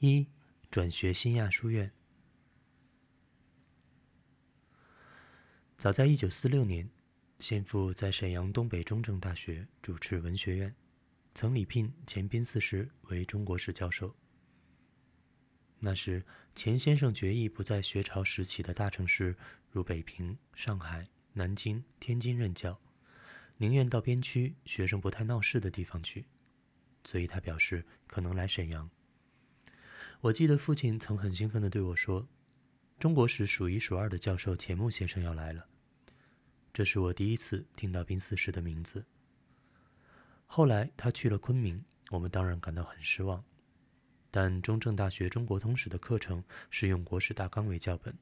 一转学新亚书院。早在一九四六年，先父在沈阳东北中正大学主持文学院，曾礼聘钱宾四师为中国史教授。那时，钱先生决意不在学潮时起的大城市，如北平、上海、南京、天津任教，宁愿到边区、学生不太闹事的地方去。所以他表示可能来沈阳。我记得父亲曾很兴奋地对我说：“中国史数一数二的教授钱穆先生要来了。”这是我第一次听到宾四世的名字。后来他去了昆明，我们当然感到很失望。但中正大学中国通史的课程是用国史大纲为教本，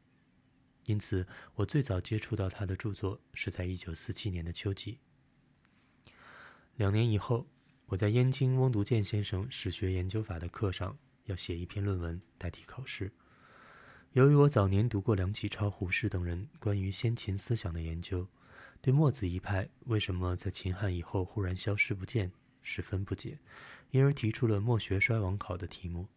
因此我最早接触到他的著作是在1947年的秋季。两年以后，我在燕京翁独健先生史学研究法的课上。要写一篇论文代替考试。由于我早年读过梁启超、胡适等人关于先秦思想的研究，对墨子一派为什么在秦汉以后忽然消失不见十分不解，因而提出了墨学衰亡考的题目。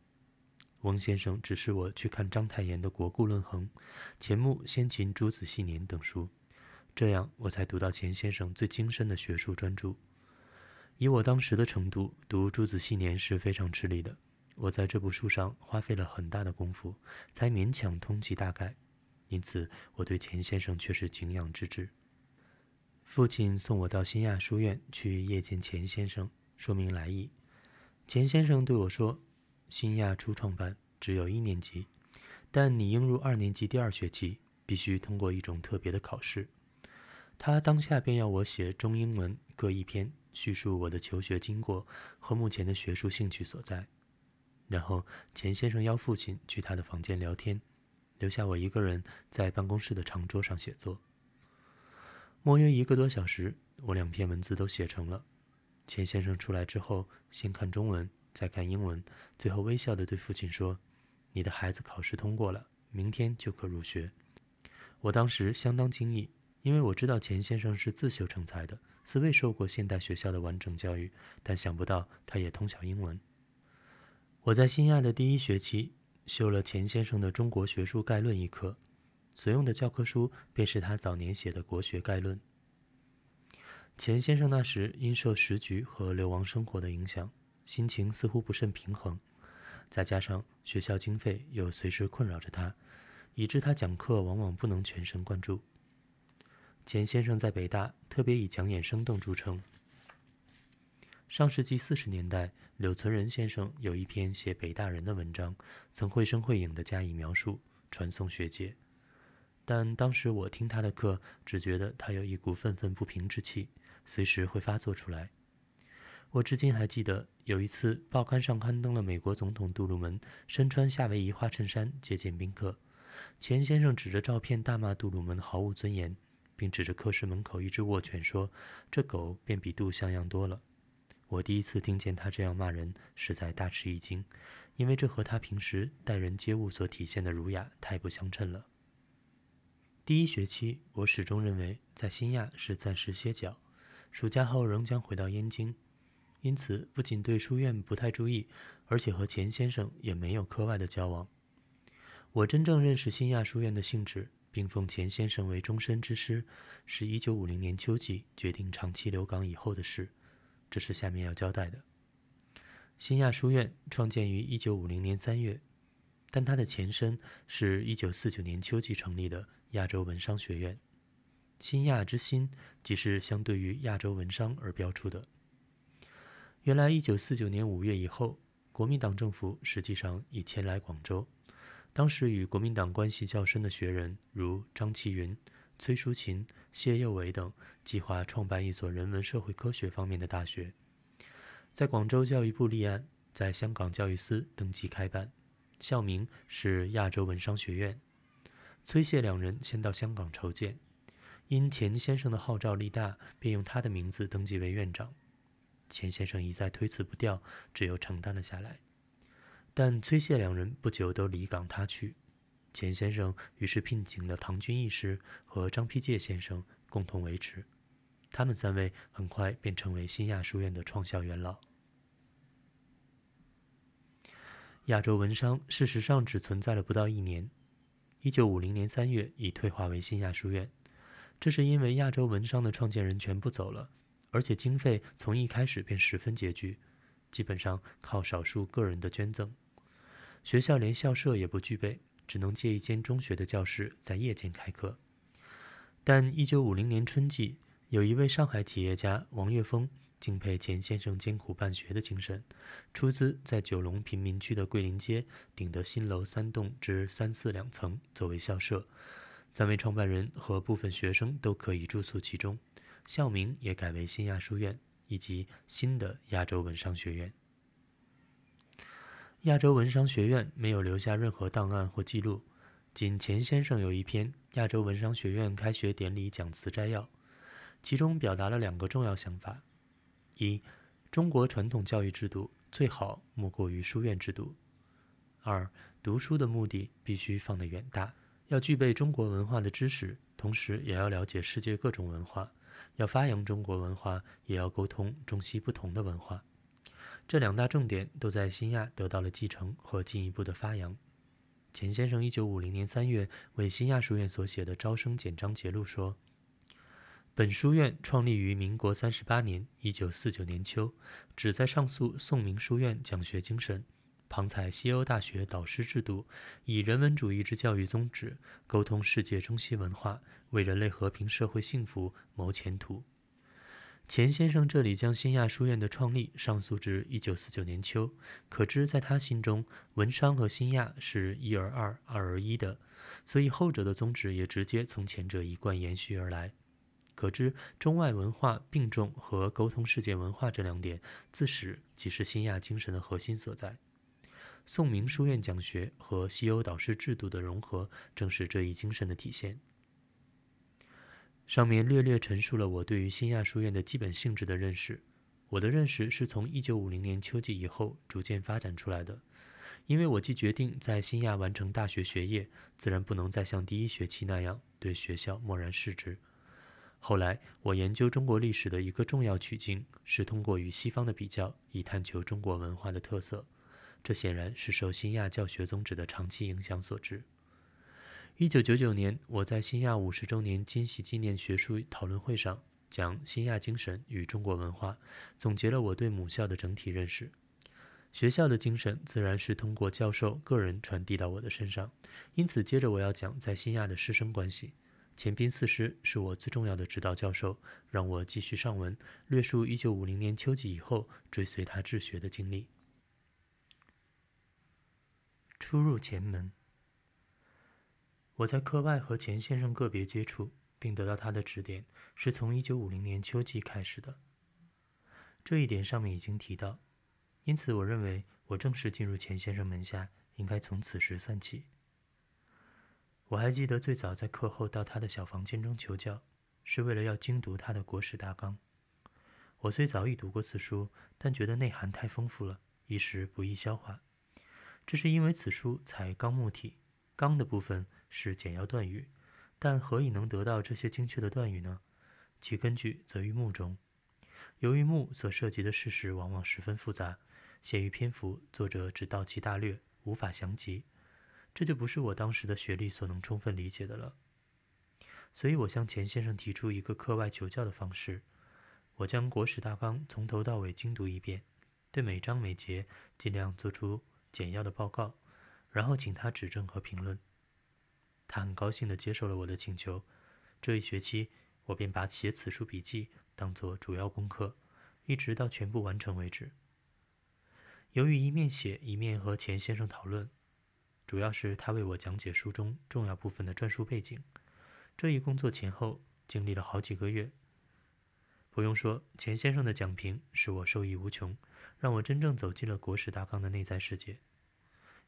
翁先生指示我去看章太炎的《国故论衡》、钱穆《先秦诸子系年》等书，这样我才读到钱先生最精深的学术专著。以我当时的程度，读《诸子系年》是非常吃力的。我在这部书上花费了很大的功夫，才勉强通其大概，因此我对钱先生却是敬仰之至。父亲送我到新亚书院去谒见钱先生，说明来意。钱先生对我说：“新亚初创班只有一年级，但你应入二年级第二学期，必须通过一种特别的考试。”他当下便要我写中英文各一篇，叙述我的求学经过和目前的学术兴趣所在。然后钱先生邀父亲去他的房间聊天，留下我一个人在办公室的长桌上写作。莫约一个多小时，我两篇文字都写成了。钱先生出来之后，先看中文，再看英文，最后微笑地对父亲说：“你的孩子考试通过了，明天就可入学。”我当时相当惊异，因为我知道钱先生是自修成才的，似未受过现代学校的完整教育，但想不到他也通晓英文。我在新亚的第一学期修了钱先生的《中国学术概论》一课，所用的教科书便是他早年写的《国学概论》。钱先生那时因受时局和流亡生活的影响，心情似乎不甚平衡，再加上学校经费又随时困扰着他，以致他讲课往往不能全神贯注。钱先生在北大特别以讲演生动著称。上世纪四十年代，柳存仁先生有一篇写北大人的文章，曾绘声绘影地加以描述，传颂学界。但当时我听他的课，只觉得他有一股愤愤不平之气，随时会发作出来。我至今还记得，有一次报刊上刊登了美国总统杜鲁门身穿夏威夷花衬衫接见宾客，钱先生指着照片大骂杜鲁门毫无尊严，并指着课室门口一只沃犬说：“这狗便比杜像样多了。”我第一次听见他这样骂人，实在大吃一惊，因为这和他平时待人接物所体现的儒雅太不相称了。第一学期，我始终认为在新亚是暂时歇脚，暑假后仍将回到燕京，因此不仅对书院不太注意，而且和钱先生也没有课外的交往。我真正认识新亚书院的性质，并奉钱先生为终身之师，是一九五零年秋季决定长期留港以后的事。这是下面要交代的。新亚书院创建于一九五零年三月，但它的前身是一九四九年秋季成立的亚洲文商学院。新亚之新，即是相对于亚洲文商而标出的。原来一九四九年五月以后，国民党政府实际上已迁来广州。当时与国民党关系较深的学人，如张其云。崔淑琴、谢佑伟等计划创办一所人文社会科学方面的大学，在广州教育部立案，在香港教育司登记开办，校名是亚洲文商学院。崔谢两人先到香港筹建，因钱先生的号召力大，便用他的名字登记为院长。钱先生一再推辞不掉，只有承担了下来。但崔谢两人不久都离港他去。钱先生于是聘请了唐君义师和张丕介先生共同维持，他们三位很快便成为新亚书院的创校元老。亚洲文商事实上只存在了不到一年，一九五零年三月已退化为新亚书院。这是因为亚洲文商的创建人全部走了，而且经费从一开始便十分拮据，基本上靠少数个人的捐赠。学校连校舍也不具备，只能借一间中学的教室在夜间开课。但一九五零年春季，有一位上海企业家王岳峰敬佩钱先生艰苦办学的精神，出资在九龙贫民区的桂林街顶的新楼三栋至三四两层作为校舍。三位创办人和部分学生都可以住宿其中，校名也改为新亚书院以及新的亚洲文商学院。亚洲文商学院没有留下任何档案或记录，仅钱先生有一篇《亚洲文商学院开学典礼讲词摘要》，其中表达了两个重要想法：一、中国传统教育制度最好莫过于书院制度；二、读书的目的必须放得远大。要具备中国文化的知识，同时也要了解世界各种文化；要发扬中国文化，也要沟通中西不同的文化。这两大重点都在新亚得到了继承和进一步的发扬。钱先生一九五零年三月为新亚书院所写的招生简章节录说：“本书院创立于民国三十八年（一九四九年秋），旨在上溯宋明书院讲学精神。”旁采西欧大学导师制度，以人文主义之教育宗旨，沟通世界中西文化，为人类和平社会幸福谋前途。钱先生这里将新亚书院的创立上溯至一九四九年秋，可知在他心中，文商和新亚是一而二，二而一的，所以后者的宗旨也直接从前者一贯延续而来。可知中外文化并重和沟通世界文化这两点，自始即是新亚精神的核心所在。宋明书院讲学和西欧导师制度的融合，正是这一精神的体现。上面略略陈述了我对于新亚书院的基本性质的认识。我的认识是从1950年秋季以后逐渐发展出来的。因为我既决定在新亚完成大学学业，自然不能再像第一学期那样对学校漠然视之。后来，我研究中国历史的一个重要取径，是通过与西方的比较，以探求中国文化的特色。这显然是受新亚教学宗旨的长期影响所致。一九九九年，我在新亚五十周年金禧纪念学术讨论会上讲新亚精神与中国文化，总结了我对母校的整体认识。学校的精神自然是通过教授个人传递到我的身上，因此接着我要讲在新亚的师生关系。钱斌四师是我最重要的指导教授，让我继续上文，略述一九五零年秋季以后追随他治学的经历。初入前门，我在课外和钱先生个别接触，并得到他的指点，是从一九五零年秋季开始的。这一点上面已经提到，因此我认为我正式进入钱先生门下，应该从此时算起。我还记得最早在课后到他的小房间中求教，是为了要精读他的《国史大纲》。我虽早已读过此书，但觉得内涵太丰富了，一时不易消化。这是因为此书采纲目体，纲的部分是简要断语，但何以能得到这些精确的断语呢？其根据则于目中。由于目所涉及的事实往往十分复杂，限于篇幅，作者只道其大略，无法详及，这就不是我当时的学历所能充分理解的了。所以我向钱先生提出一个课外求教的方式，我将《国史大纲》从头到尾精读一遍，对每章每节尽量做出。简要的报告，然后请他指正和评论。他很高兴地接受了我的请求。这一学期，我便把写此书笔记当作主要功课，一直到全部完成为止。由于一面写一面和钱先生讨论，主要是他为我讲解书中重要部分的篆书背景。这一工作前后经历了好几个月。不用说，钱先生的讲评使我受益无穷。让我真正走进了国史大纲的内在世界。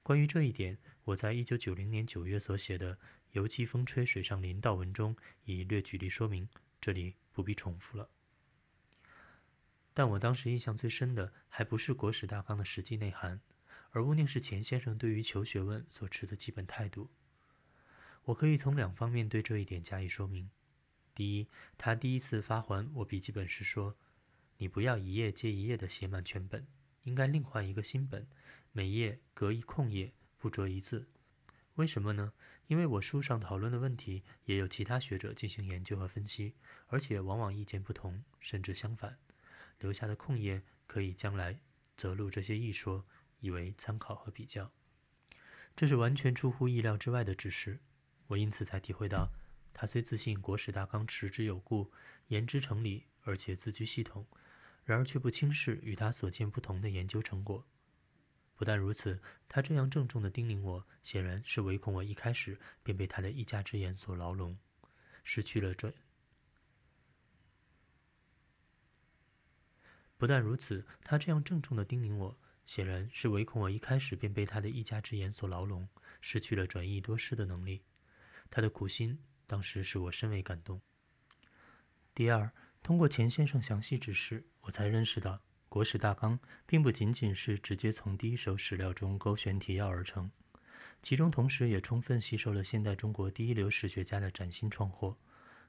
关于这一点，我在一九九零年九月所写的《游记风吹水上林》道文中已略举例说明，这里不必重复了。但我当时印象最深的，还不是国史大纲的实际内涵，而勿宁是钱先生对于求学问所持的基本态度。我可以从两方面对这一点加以说明。第一，他第一次发还我笔记本时说。你不要一页接一页的写满全本，应该另换一个新本，每页隔一空页，不着一字。为什么呢？因为我书上讨论的问题，也有其他学者进行研究和分析，而且往往意见不同，甚至相反。留下的空页可以将来择录这些异说，以为参考和比较。这是完全出乎意料之外的指示，我因此才体会到，他虽自信国史大纲持之有故，言之成理，而且字句系统，然而却不轻视与他所见不同的研究成果。不但如此，他这样郑重地叮咛我，显然是唯恐我一开始便被他的一家之言所牢笼，失去了转。不但如此，他这样郑重地叮咛我，显然是唯恐我一开始便被他的一家之言所牢笼，失去了转意多事的能力。他的苦心当时使我深为感动。第二，通过钱先生详细指示，我才认识到。国史大纲并不仅仅是直接从第一手史料中勾选提要而成，其中同时也充分吸收了现代中国第一流史学家的崭新创获，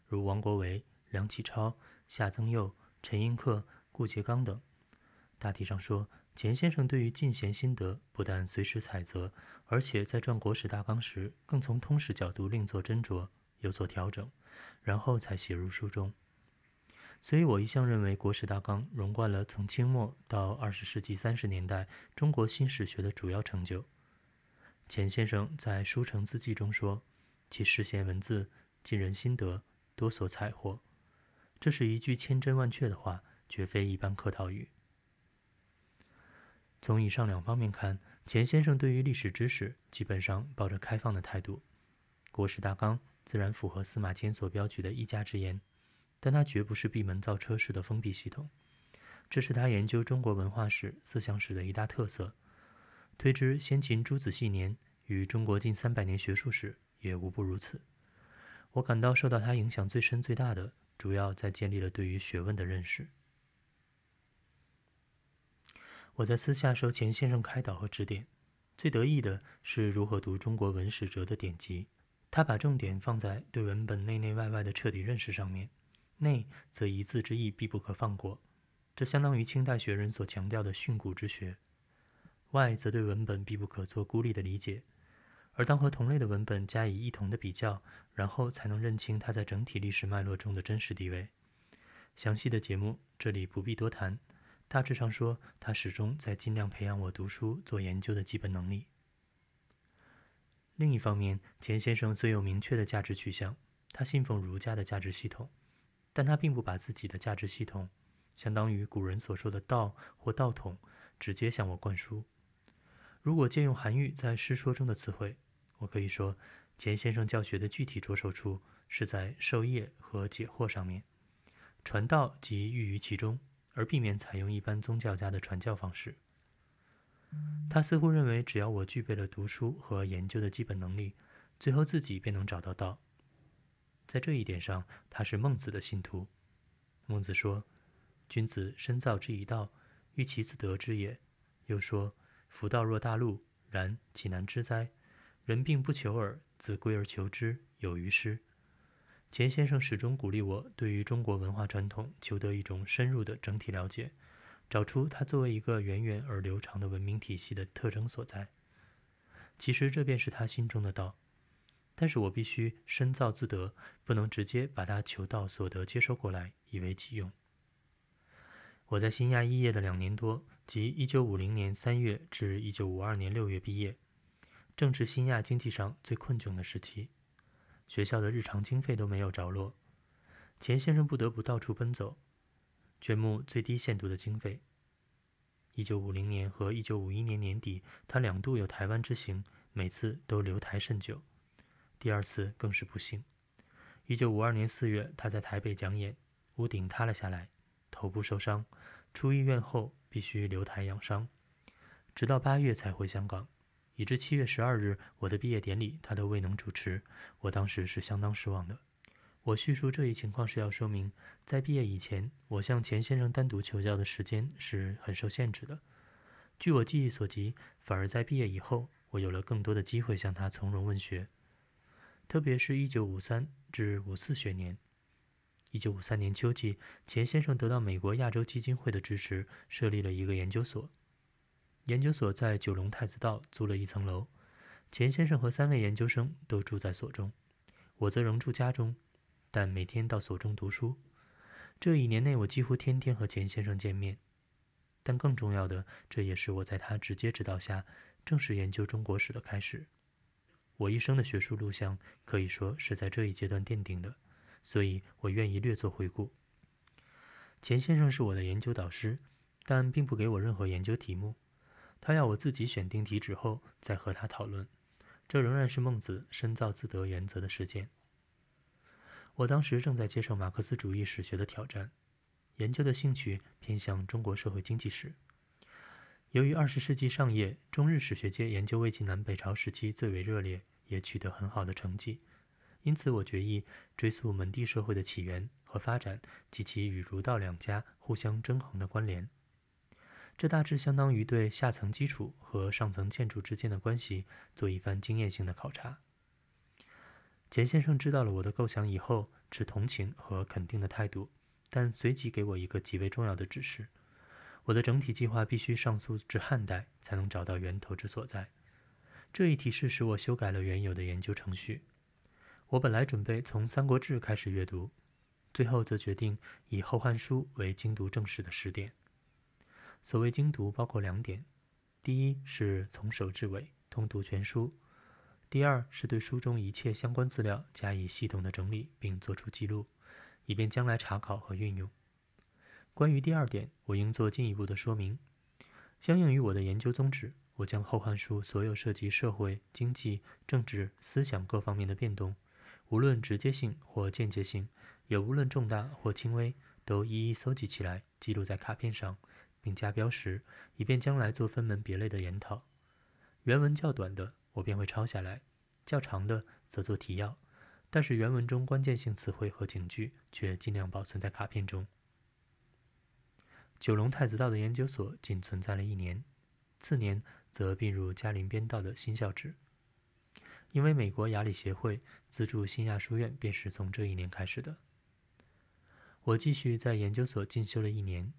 如王国维、梁启超、夏曾佑、陈寅恪、顾颉刚等。大体上说，钱先生对于进贤心得不但随时采择，而且在撰国史大纲时，更从通史角度另作斟酌，有所调整，然后才写入书中。所以我一向认为，《国史大纲》融贯了从清末到二十世纪三十年代中国新史学的主要成就。钱先生在《书城字记》中说：“其世贤文字，尽人心得，多所采获。”这是一句千真万确的话，绝非一般客套语。从以上两方面看，钱先生对于历史知识基本上抱着开放的态度，《国史大纲》自然符合司马迁所标举的一家之言。但它绝不是闭门造车式的封闭系统，这是他研究中国文化史、思想史的一大特色。推之先秦诸子系年与中国近三百年学术史也无不如此。我感到受到他影响最深最大的，主要在建立了对于学问的认识。我在私下受钱先生开导和指点，最得意的是如何读中国文史哲的典籍。他把重点放在对文本内内外外的彻底认识上面。内则一字之意必不可放过，这相当于清代学人所强调的训诂之学；外则对文本必不可做孤立的理解，而当和同类的文本加以一同的比较，然后才能认清它在整体历史脉络中的真实地位。详细的节目这里不必多谈，大致上说，他始终在尽量培养我读书做研究的基本能力。另一方面，钱先生虽有明确的价值取向，他信奉儒家的价值系统。但他并不把自己的价值系统，相当于古人所说的道或道统，直接向我灌输。如果借用韩愈在《诗说》中的词汇，我可以说，钱先生教学的具体着手处是在授业和解惑上面，传道即寓于其中，而避免采用一般宗教家的传教方式。他似乎认为，只要我具备了读书和研究的基本能力，最后自己便能找到道。在这一点上，他是孟子的信徒。孟子说：“君子深造之以道，欲其自得之也。”又说：“夫道若大路，然岂难知哉？人病不求耳，自归而求之，有余师。”钱先生始终鼓励我对于中国文化传统求得一种深入的整体了解，找出它作为一个源远而流长的文明体系的特征所在。其实这便是他心中的道。但是我必须深造自得，不能直接把他求道所得接收过来以为己用。我在新亚肄业的两年多，即一九五零年三月至一九五二年六月毕业，正值新亚经济上最困窘的时期，学校的日常经费都没有着落，钱先生不得不到处奔走，捐募最低限度的经费。一九五零年和一九五一年年底，他两度有台湾之行，每次都留台甚久。第二次更是不幸。一九五二年四月，他在台北讲演，屋顶塌了下来，头部受伤，出医院后必须留台养伤，直到八月才回香港，以至七月十二日我的毕业典礼他都未能主持。我当时是相当失望的。我叙述这一情况是要说明，在毕业以前，我向钱先生单独求教的时间是很受限制的。据我记忆所及，反而在毕业以后，我有了更多的机会向他从容问学。特别是一九五三至五四学年，一九五三年秋季，钱先生得到美国亚洲基金会的支持，设立了一个研究所，研究所在九龙太子道租了一层楼，钱先生和三位研究生都住在所中，我则仍住家中，但每天到所中读书。这一年内，我几乎天天和钱先生见面。但更重要的，这也是我在他直接指导下正式研究中国史的开始。我一生的学术路向可以说是在这一阶段奠定的，所以我愿意略作回顾。钱先生是我的研究导师，但并不给我任何研究题目。他要我自己选定题旨后再和他讨论。这仍然是孟子“深造自得”原则的实践。我当时正在接受马克思主义史学的挑战，研究的兴趣偏向中国社会经济史。由于二十世纪上叶中日史学界研究魏晋南北朝时期最为热烈，也取得很好的成绩，因此我决意追溯门第社会的起源和发展及其与儒道两家互相争衡的关联。这大致相当于对下层基础和上层建筑之间的关系做一番经验性的考察。钱先生知道了我的构想以后，持同情和肯定的态度，但随即给我一个极为重要的指示：我的整体计划必须上溯至汉代，才能找到源头之所在。这一提示使我修改了原有的研究程序。我本来准备从《三国志》开始阅读，最后则决定以《后汉书》为精读正史的时点。所谓精读，包括两点：第一是从首至尾通读全书。第二是对书中一切相关资料加以系统的整理，并做出记录，以便将来查考和运用。关于第二点，我应做进一步的说明。相应于我的研究宗旨，我将《后汉书》所有涉及社会、经济、政治、思想各方面的变动，无论直接性或间接性，也无论重大或轻微，都一一搜集起来，记录在卡片上，并加标识，以便将来做分门别类的研讨。原文较短的。我便会抄下来，较长的则做提要，但是原文中关键性词汇和警句却尽量保存在卡片中。九龙太子道的研究所仅存在了一年，次年则并入嘉林编道的新校址，因为美国亚理协会资助新亚书院，便是从这一年开始的。我继续在研究所进修了一年，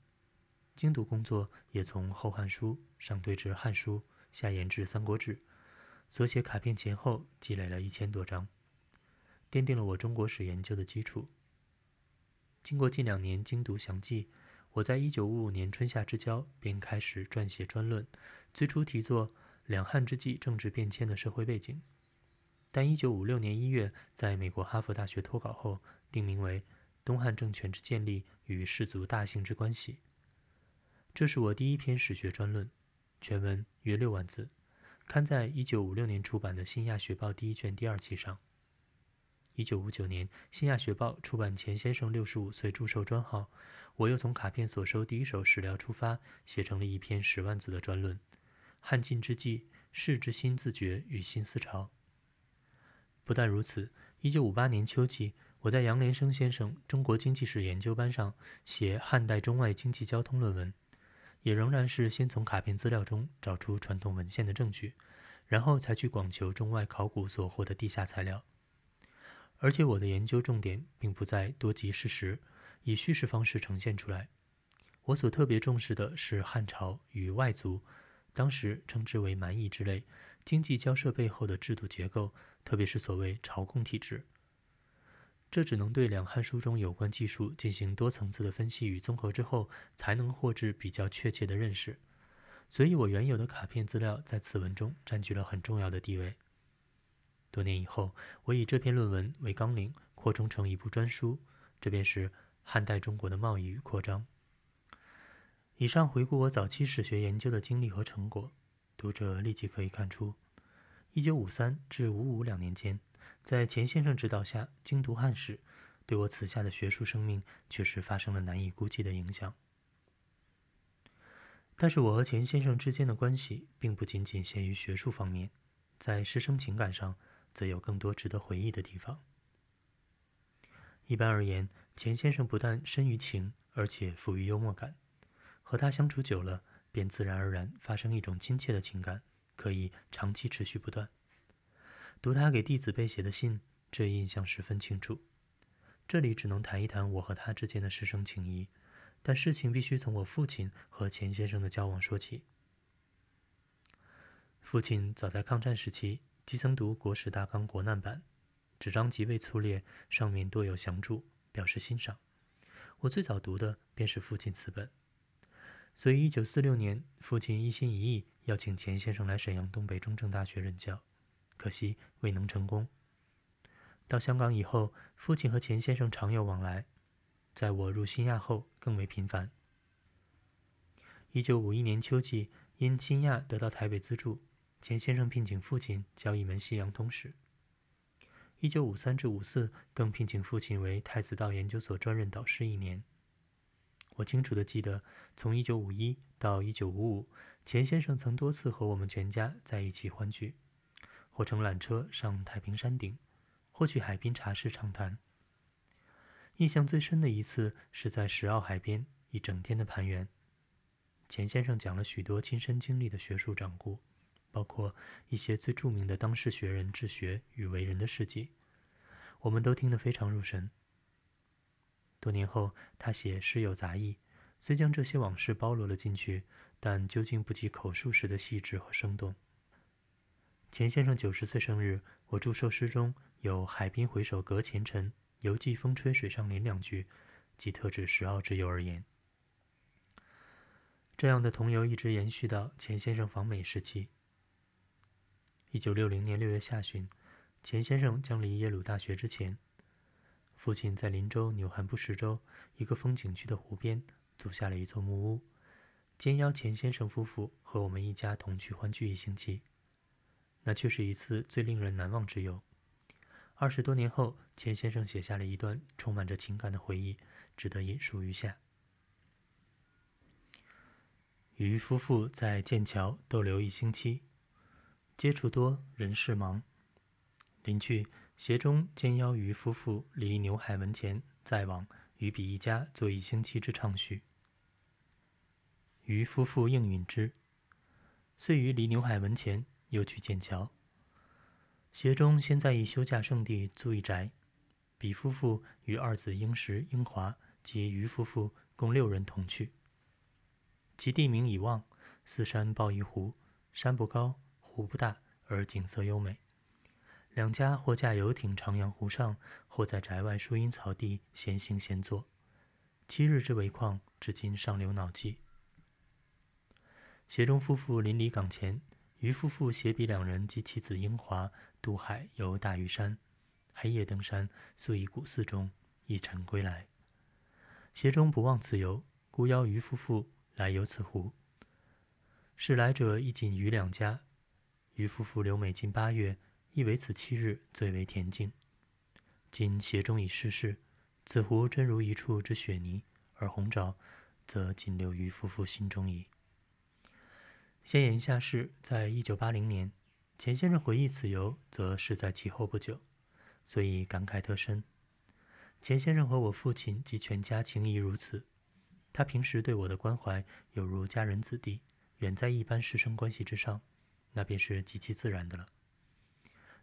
精读工作也从《后汉书》上对至《汉书》，下延至《三国志》。所写卡片前后积累了一千多张，奠定了我中国史研究的基础。经过近两年精读详记，我在一九五五年春夏之交便开始撰写专论，最初题作《两汉之际政治变迁的社会背景》，但一九五六年一月在美国哈佛大学脱稿后，定名为《东汉政权之建立与氏族大姓之关系》。这是我第一篇史学专论，全文约六万字。刊在一九五六年出版的《新亚学报》第一卷第二期上。一九五九年，《新亚学报》出版钱先生六十五岁祝寿专号，我又从卡片所收第一手史料出发，写成了一篇十万字的专论《汉晋之际士之新自觉与新思潮》。不但如此，一九五八年秋季，我在杨连生先生中国经济史研究班上写汉代中外经济交通论文。也仍然是先从卡片资料中找出传统文献的证据，然后才去广求中外考古所获的地下材料。而且我的研究重点并不在多集事实，以叙事方式呈现出来。我所特别重视的是汉朝与外族，当时称之为蛮夷之类经济交涉背后的制度结构，特别是所谓朝贡体制。这只能对两汉书中有关技术进行多层次的分析与综合之后，才能获致比较确切的认识。所以，我原有的卡片资料在此文中占据了很重要的地位。多年以后，我以这篇论文为纲领，扩充成一部专书，这便是汉代中国的贸易与扩张。以上回顾我早期史学研究的经历和成果，读者立即可以看出，一九五三至五五两年间。在钱先生指导下精读汉史，对我此下的学术生命确实发生了难以估计的影响。但是我和钱先生之间的关系并不仅仅限于学术方面，在师生情感上则有更多值得回忆的地方。一般而言，钱先生不但深于情，而且富于幽默感。和他相处久了，便自然而然发生一种亲切的情感，可以长期持续不断。读他给弟子背写的信，这印象十分清楚。这里只能谈一谈我和他之间的师生情谊，但事情必须从我父亲和钱先生的交往说起。父亲早在抗战时期即曾读《国史大纲》国难版，纸张极为粗劣，上面多有详注，表示欣赏。我最早读的便是父亲此本。所以，一九四六年，父亲一心一意要请钱先生来沈阳东北中正大学任教，可惜未能成功。到香港以后，父亲和钱先生常有往来，在我入新亚后更为频繁。一九五一年秋季，因新亚得到台北资助，钱先生聘请父亲教一门西洋通史。一九五三至五四，更聘请父亲为太子道研究所专任导师一年。我清楚地记得，从一九五一到一九五五，钱先生曾多次和我们全家在一起欢聚，或乘缆车上太平山顶。或去海滨茶室畅谈。印象最深的一次是在石澳海边一整天的盘圆，钱先生讲了许多亲身经历的学术掌故，包括一些最著名的当世学人治学与为人的事迹，我们都听得非常入神。多年后，他写诗有杂艺，虽将这些往事包罗了进去，但究竟不及口述时的细致和生动。钱先生九十岁生日，我祝寿诗中有“海滨回首隔前尘，犹记风吹水上林”两句，即特指石澳之游而言。这样的同游一直延续到钱先生访美时期。一九六零年六月下旬，钱先生将离耶鲁大学之前，父亲在林州纽罕布什州一个风景区的湖边租下了一座木屋，兼邀钱先生夫妇和我们一家同去欢聚一星期。那却是一次最令人难忘之游。二十多年后，钱先生写下了一段充满着情感的回忆，值得引述于下。与夫妇在剑桥逗留一星期，接触多，人事忙。临去，协中兼邀于夫妇离牛海门前再往，于彼一家做一星期之畅叙。于夫妇应允之，遂于离牛海门前。又去剑桥。协中先在一休假圣地租一宅，彼夫妇与二子英石、英华及余夫妇共六人同去。其地名已忘，四山抱一湖，山不高，湖不大，而景色优美。两家或驾游艇徜徉湖上，或在宅外树荫草地闲行闲坐。七日之为况，至今尚留脑际。协中夫妇临离港前。于夫妇携彼两人及妻子英华渡海游大屿山，黑夜登山，宿于古寺中，一晨归来。协中不忘此游，故邀于夫妇来游此湖。是来者亦仅余两家。于夫妇留美近八月，亦为此七日最为恬静。今协中已逝世，此湖真如一处之雪泥，而红沼，则仅留于夫妇心中矣。先言下事，在一九八零年，钱先生回忆此游，则是在其后不久，所以感慨特深。钱先生和我父亲及全家情谊如此，他平时对我的关怀有如家人子弟，远在一般师生关系之上，那便是极其自然的了。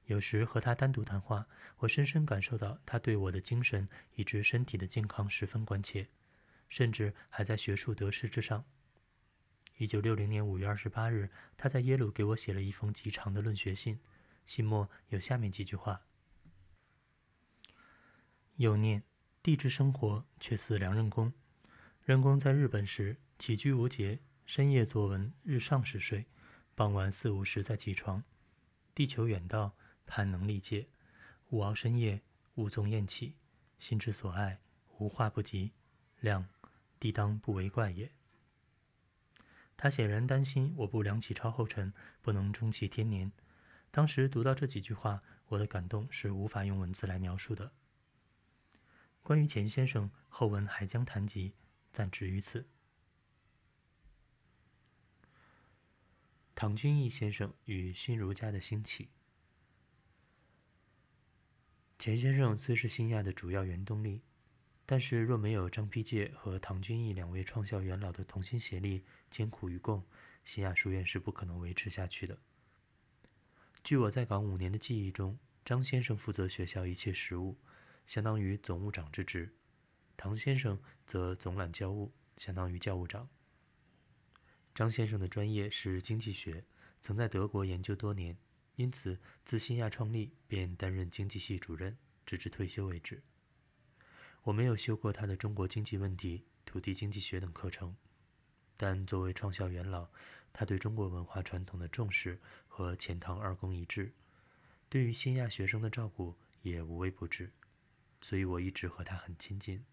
有时和他单独谈话，我深深感受到他对我的精神以及身体的健康十分关切，甚至还在学术得失之上。一九六零年五月二十八日，他在耶鲁给我写了一封极长的论学信，信末有下面几句话：“又念地质生活却似良任公。任公在日本时起居无节，深夜作文，日上时睡，傍晚四五时再起床。地球远道，盼能力竭，勿熬深夜，勿纵厌起，心之所爱，无话不及。量，地当不为怪也。”他显然担心我不梁启超后尘，不能终其天年。当时读到这几句话，我的感动是无法用文字来描述的。关于钱先生，后文还将谈及，暂止于此。唐君毅先生与新儒家的兴起。钱先生虽是新亚的主要原动力。但是，若没有张丕介和唐君毅两位创校元老的同心协力、艰苦与共，新亚书院是不可能维持下去的。据我在港五年的记忆中，张先生负责学校一切事务，相当于总务长之职；唐先生则总揽教务，相当于教务长。张先生的专业是经济学，曾在德国研究多年，因此自新亚创立便担任经济系主任，直至退休为止。我没有修过他的中国经济问题、土地经济学等课程，但作为创校元老，他对中国文化传统的重视和钱塘二公一致，对于新亚学生的照顾也无微不至，所以我一直和他很亲近。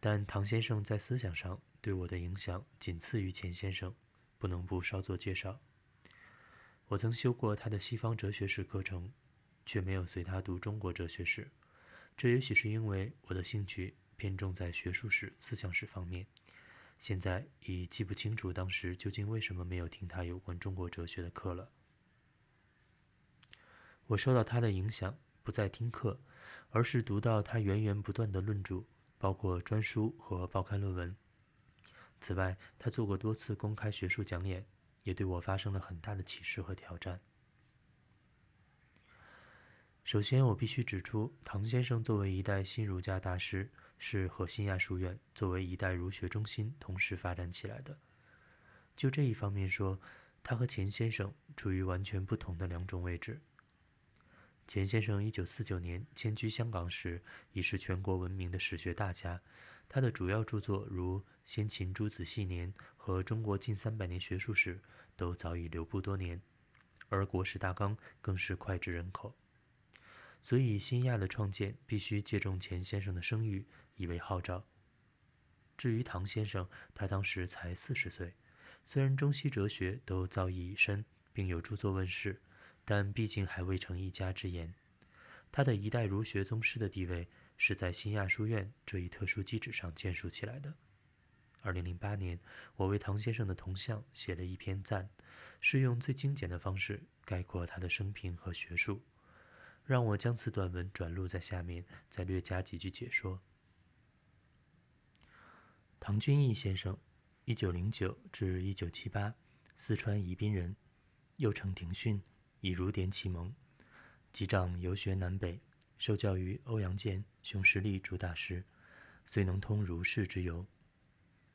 但唐先生在思想上对我的影响仅次于钱先生，不能不稍作介绍。我曾修过他的西方哲学史课程，却没有随他读中国哲学史。这也许是因为我的兴趣偏重在学术史、思想史方面。现在已记不清楚当时究竟为什么没有听他有关中国哲学的课了。我受到他的影响，不再听课，而是读到他源源不断的论著，包括专书和报刊论文。此外，他做过多次公开学术讲演，也对我发生了很大的启示和挑战。首先，我必须指出，唐先生作为一代新儒家大师，是和新亚书院作为一代儒学中心同时发展起来的。就这一方面说，他和钱先生处于完全不同的两种位置。钱先生一九四九年迁居香港时，已是全国闻名的史学大家，他的主要著作如《先秦诸子系年》和《中国近三百年学术史》都早已流布多年，而《国史大纲》更是脍炙人口。所以，新亚的创建必须借重钱先生的声誉，以为号召。至于唐先生，他当时才四十岁，虽然中西哲学都早已已深，并有著作问世，但毕竟还未成一家之言。他的一代儒学宗师的地位，是在新亚书院这一特殊机制上建树起来的。二零零八年，我为唐先生的铜像写了一篇赞，是用最精简的方式概括他的生平和学术。让我将此短文转录在下面，再略加几句解说。唐君毅先生，一九零九至一九七八，四川宜宾人，又称廷训，以儒典启蒙，及长游学南北，受教于欧阳剑、熊十力诸大师，遂能通儒释之游。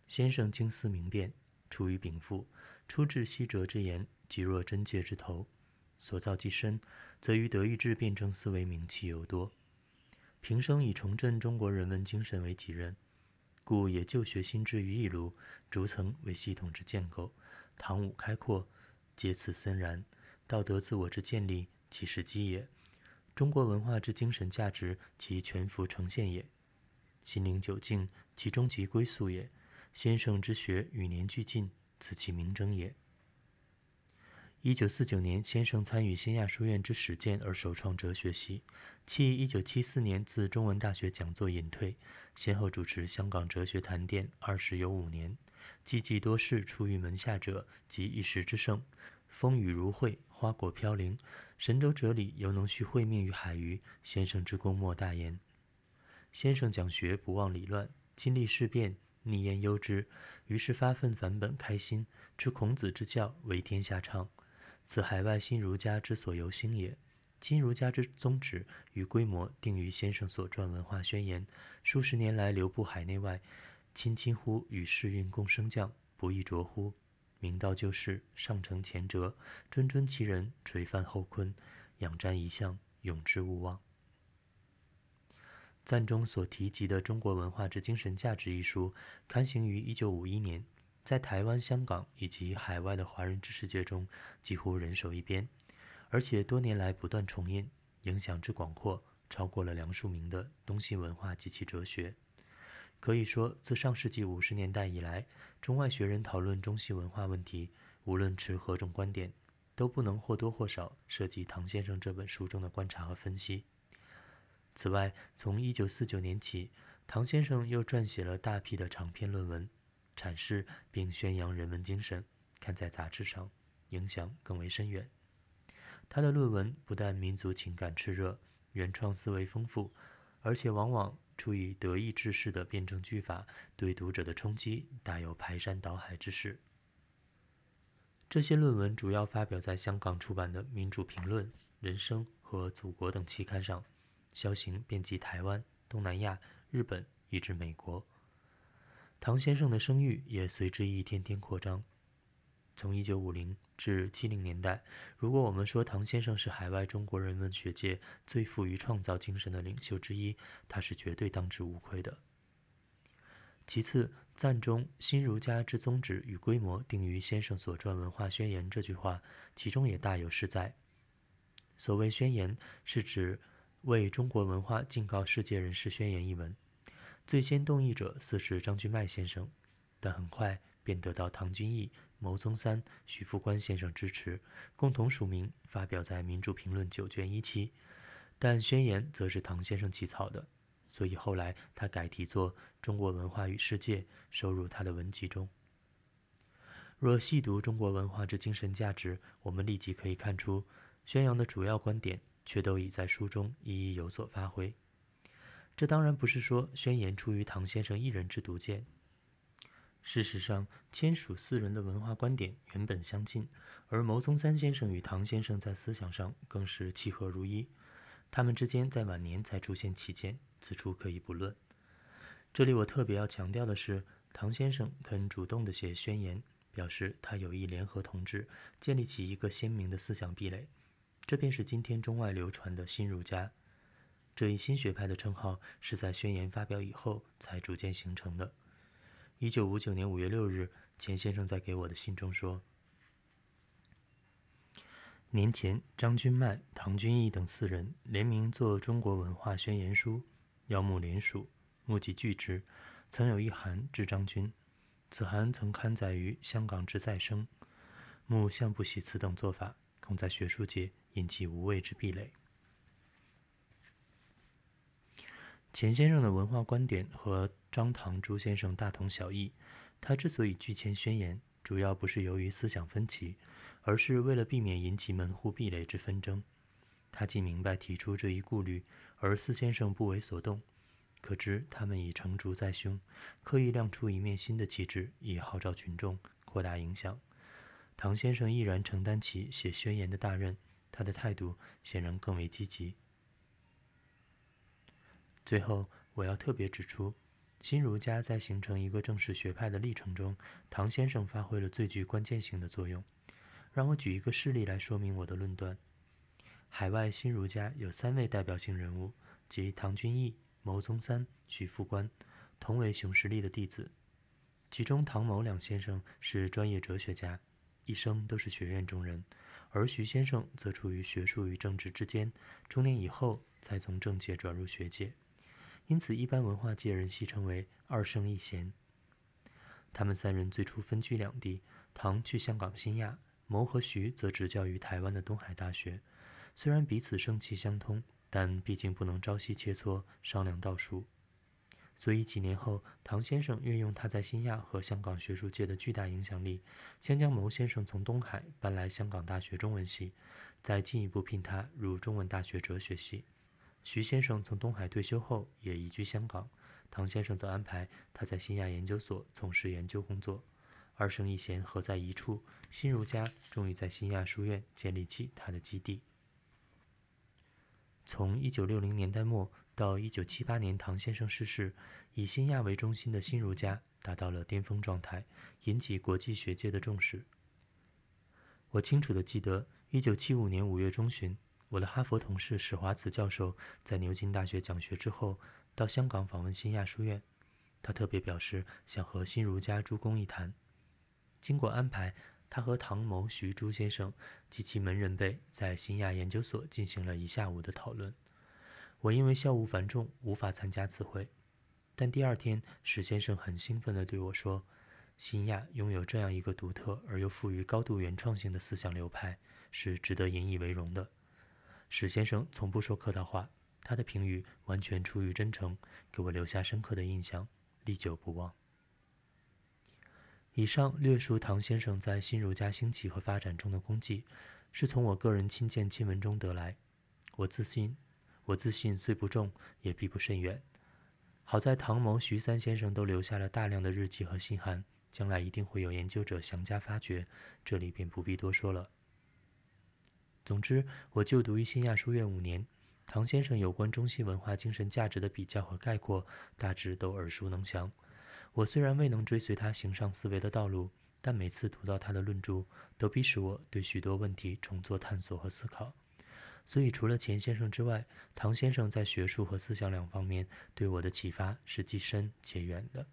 先生经思明辨，出于禀赋，出至西哲之言，即若真戒之头。所造既深，则于德意志辩证思维名气尤多。平生以重振中国人文精神为己任，故也就学新知于一炉，逐层为系统之建构。堂武开阔，皆此森然。道德自我之建立，其实基也；中国文化之精神价值，其全幅呈现也；心灵久静，其终极归宿也。先生之学与年俱进，此其明征也。一九四九年，先生参与新亚书院之始建而首创哲学系，其一九七四年自中文大学讲座隐退，先后主持香港哲学坛殿二十有五年，积极多事出于门下者，及一时之盛，风雨如晦，花果飘零，神州哲理犹能续会命于海鱼，先生之功莫大焉。先生讲学不忘理乱，经历事变，逆焉忧之，于是发愤返本开心，持孔子之教为天下倡。此海外新儒家之所由兴也。新儒家之宗旨与规模，定于先生所撰《文化宣言》，数十年来流布海内外，亲亲乎与世运共升降，不亦浊乎？明道就是，上承前哲，谆谆其人，垂范后坤，仰瞻一向，永之勿忘。赞中所提及的《中国文化之精神价值》一书，刊行于一九五一年。在台湾、香港以及海外的华人知识界中，几乎人手一编，而且多年来不断重印，影响之广阔，超过了梁漱溟的《东西文化及其哲学》。可以说，自上世纪五十年代以来，中外学人讨论中西文化问题，无论持何种观点，都不能或多或少涉及唐先生这本书中的观察和分析。此外，从一九四九年起，唐先生又撰写了大批的长篇论文。阐释并宣扬人文精神，看在杂志上，影响更为深远。他的论文不但民族情感炽热，原创思维丰富，而且往往出以德意志式的辩证句法，对读者的冲击大有排山倒海之势。这些论文主要发表在香港出版的《民主评论》《人生》和《祖国》等期刊上，销行遍及台湾、东南亚、日本，以至美国。唐先生的声誉也随之一天天扩张。从1950至70年代，如果我们说唐先生是海外中国人文学界最富于创造精神的领袖之一，他是绝对当之无愧的。其次，赞中“新儒家之宗旨与规模定于先生所撰《文化宣言》这句话，其中也大有失在。所谓宣言，是指为中国文化敬告世界人士宣言一文。最先动议者似是张君迈先生，但很快便得到唐君毅。牟宗三、徐复观先生支持，共同署名发表在《民主评论》九卷一期，但宣言则是唐先生起草的，所以后来他改题作《中国文化与世界》，收入他的文集中。若细读中国文化之精神价值，我们立即可以看出，宣扬的主要观点却都已在书中一一有所发挥。这当然不是说宣言出于唐先生一人之独见。事实上，签署四人的文化观点原本相近，而牟宗三先生与唐先生在思想上更是契合如一。他们之间在晚年才出现歧见，此处可以不论。这里我特别要强调的是，唐先生肯主动地写宣言，表示他有意联合同志，建立起一个鲜明的思想壁垒，这便是今天中外流传的新儒家。这一新学派的称号是在宣言发表以后才逐渐形成的。一九五九年五月六日，钱先生在给我的信中说：“年前，张君迈、唐君毅等四人联名作《中国文化宣言书》，邀募联署，募集巨之。曾有一函致张君，此函曾刊载于《香港之再生》，慕向不喜此等做法，恐在学术界引起无谓之壁垒。”钱先生的文化观点和张唐朱先生大同小异。他之所以拒签宣言，主要不是由于思想分歧，而是为了避免引起门户壁垒之纷争。他既明白提出这一顾虑，而四先生不为所动，可知他们已成竹在胸，刻意亮出一面新的旗帜，以号召群众，扩大影响。唐先生毅然承担起写宣言的大任，他的态度显然更为积极。最后，我要特别指出，新儒家在形成一个正式学派的历程中，唐先生发挥了最具关键性的作用。让我举一个事例来说明我的论断。海外新儒家有三位代表性人物，即唐君毅、牟宗三、徐复观，同为熊十力的弟子。其中，唐牟两先生是专业哲学家，一生都是学院中人；而徐先生则处于学术与政治之间，中年以后才从政界转入学界。因此，一般文化界人戏称为“二圣一贤”。他们三人最初分居两地，唐去香港新亚，牟和徐则执教于台湾的东海大学。虽然彼此生气相通，但毕竟不能朝夕切磋商量道术。所以几年后，唐先生运用他在新亚和香港学术界的巨大影响力，先将牟先生从东海搬来香港大学中文系，再进一步聘他入中文大学哲学系。徐先生从东海退休后也移居香港，唐先生则安排他在新亚研究所从事研究工作，二圣一贤合在一处，新儒家终于在新亚书院建立起他的基地。从一九六零年代末到一九七八年唐先生逝世，以新亚为中心的新儒家达到了巅峰状态，引起国际学界的重视。我清楚的记得，一九七五年五月中旬。我的哈佛同事史华慈教授在牛津大学讲学之后，到香港访问新亚书院。他特别表示想和新儒家诸公一谈。经过安排，他和唐牟、徐朱先生及其门人辈在新亚研究所进行了一下午的讨论。我因为校务繁重，无法参加此会。但第二天，史先生很兴奋地对我说：“新亚拥有这样一个独特而又富于高度原创性的思想流派，是值得引以为荣的。”史先生从不说客套话，他的评语完全出于真诚，给我留下深刻的印象，历久不忘。以上略述唐先生在新儒家兴起和发展中的功绩，是从我个人亲见亲闻中得来。我自信，我自信虽不重，也必不甚远。好在唐牟、徐三先生都留下了大量的日记和信函，将来一定会有研究者详加发掘，这里便不必多说了。总之，我就读于新亚书院五年，唐先生有关中西文化精神价值的比较和概括，大致都耳熟能详。我虽然未能追随他形上思维的道路，但每次读到他的论著，都逼使我对许多问题重做探索和思考。所以，除了钱先生之外，唐先生在学术和思想两方面对我的启发是既深且远的。